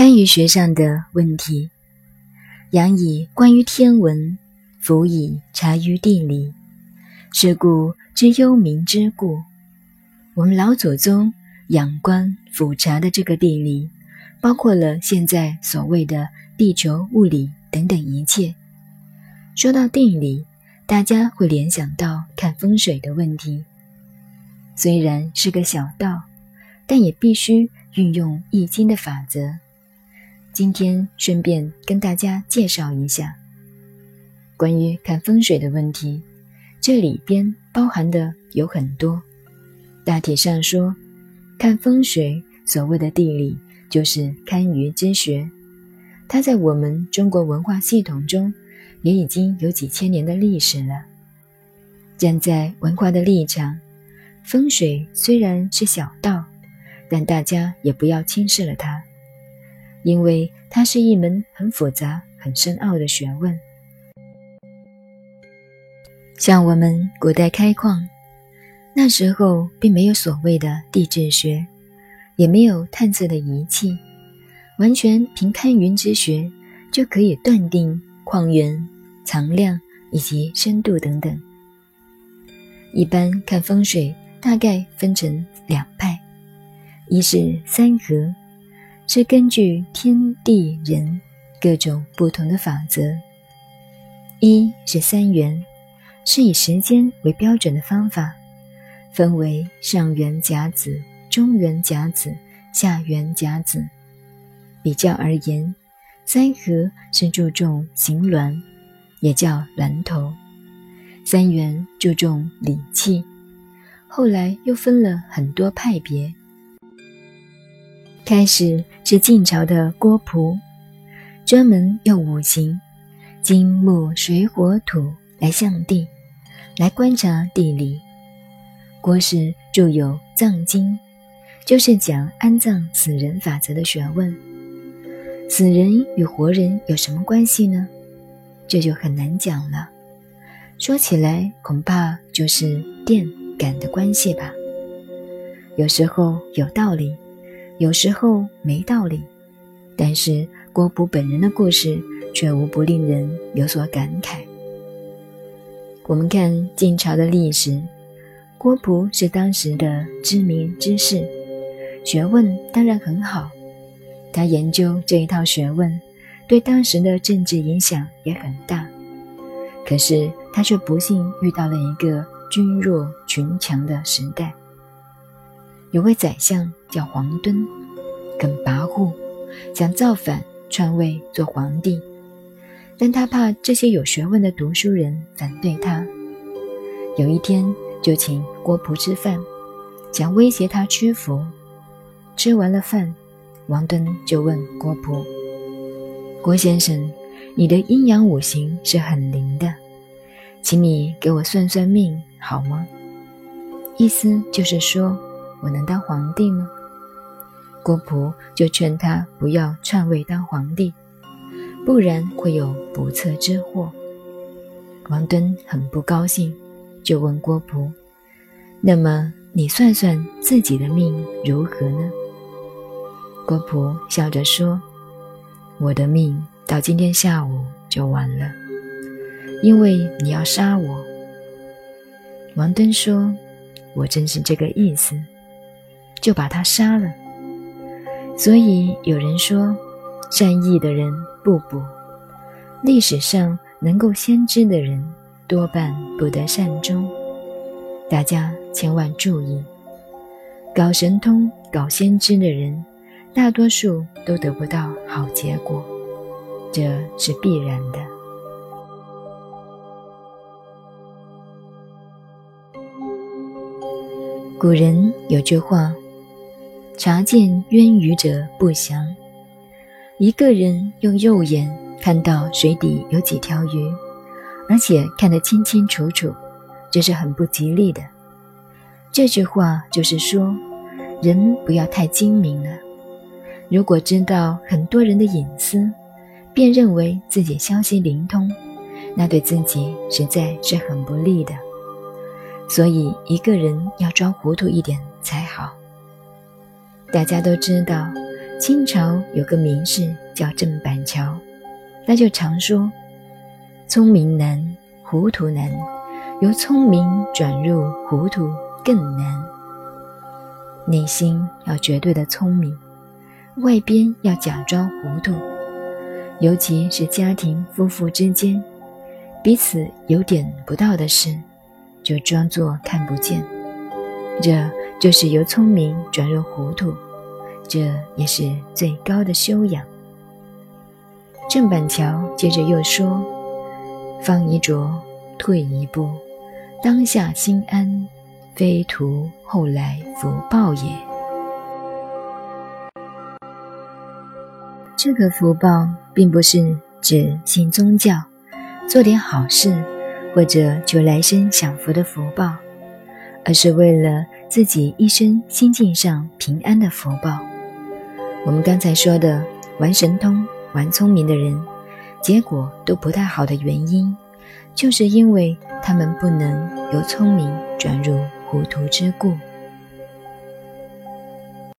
堪舆学上的问题，仰以观于天文，俯以察于地理，是故知幽冥之故。我们老祖宗仰观俯察的这个地理，包括了现在所谓的地球物理等等一切。说到地理，大家会联想到看风水的问题。虽然是个小道，但也必须运用易经的法则。今天顺便跟大家介绍一下关于看风水的问题，这里边包含的有很多。大体上说，看风水所谓的地理就是堪舆之学，它在我们中国文化系统中也已经有几千年的历史了。站在文化的立场，风水虽然是小道，但大家也不要轻视了它。因为它是一门很复杂、很深奥的学问。像我们古代开矿，那时候并没有所谓的地质学，也没有探测的仪器，完全凭勘云之学就可以断定矿源藏量以及深度等等。一般看风水，大概分成两派，一是三合。是根据天地人各种不同的法则。一是三元，是以时间为标准的方法，分为上元甲子、中元甲子、下元甲子。比较而言，三合是注重形峦，也叫峦头；三元注重理气。后来又分了很多派别。开始是晋朝的郭璞，专门用五行金木水火土来象地，来观察地理。郭氏著有《藏经》，就是讲安葬死人法则的学问。死人与活人有什么关系呢？这就很难讲了。说起来，恐怕就是电感的关系吧。有时候有道理。有时候没道理，但是郭璞本人的故事却无不令人有所感慨。我们看晋朝的历史，郭璞是当时的知名之士，学问当然很好。他研究这一套学问，对当时的政治影响也很大。可是他却不幸遇到了一个君弱群强的时代。有位宰相叫黄敦，很跋扈，想造反篡位做皇帝，但他怕这些有学问的读书人反对他。有一天就请郭璞吃饭，想威胁他屈服。吃完了饭，王敦就问郭璞：“郭先生，你的阴阳五行是很灵的，请你给我算算命好吗？”意思就是说。我能当皇帝吗？郭璞就劝他不要篡位当皇帝，不然会有不测之祸。王敦很不高兴，就问郭璞：“那么你算算自己的命如何呢？”郭璞笑着说：“我的命到今天下午就完了，因为你要杀我。”王敦说：“我正是这个意思。”就把他杀了。所以有人说，善意的人不补。历史上能够先知的人，多半不得善终。大家千万注意，搞神通、搞先知的人，大多数都得不到好结果，这是必然的。古人有句话。察见渊鱼者不祥。一个人用肉眼看到水底有几条鱼，而且看得清清楚楚，这是很不吉利的。这句话就是说，人不要太精明了。如果知道很多人的隐私，便认为自己消息灵通，那对自己实在是很不利的。所以，一个人要装糊涂一点才好。大家都知道，清朝有个名士叫郑板桥，他就常说：“聪明难，糊涂难，由聪明转入糊涂更难。”内心要绝对的聪明，外边要假装糊涂。尤其是家庭夫妇之间，彼此有点不到的事，就装作看不见。这就是由聪明转入糊涂，这也是最高的修养。郑板桥接着又说：“方一着，退一步，当下心安，非图后来福报也。”这个福报并不是指信宗教、做点好事或者求来生享福的福报。而是为了自己一生心境上平安的福报。我们刚才说的玩神通、玩聪明的人，结果都不太好的原因，就是因为他们不能由聪明转入糊涂之故。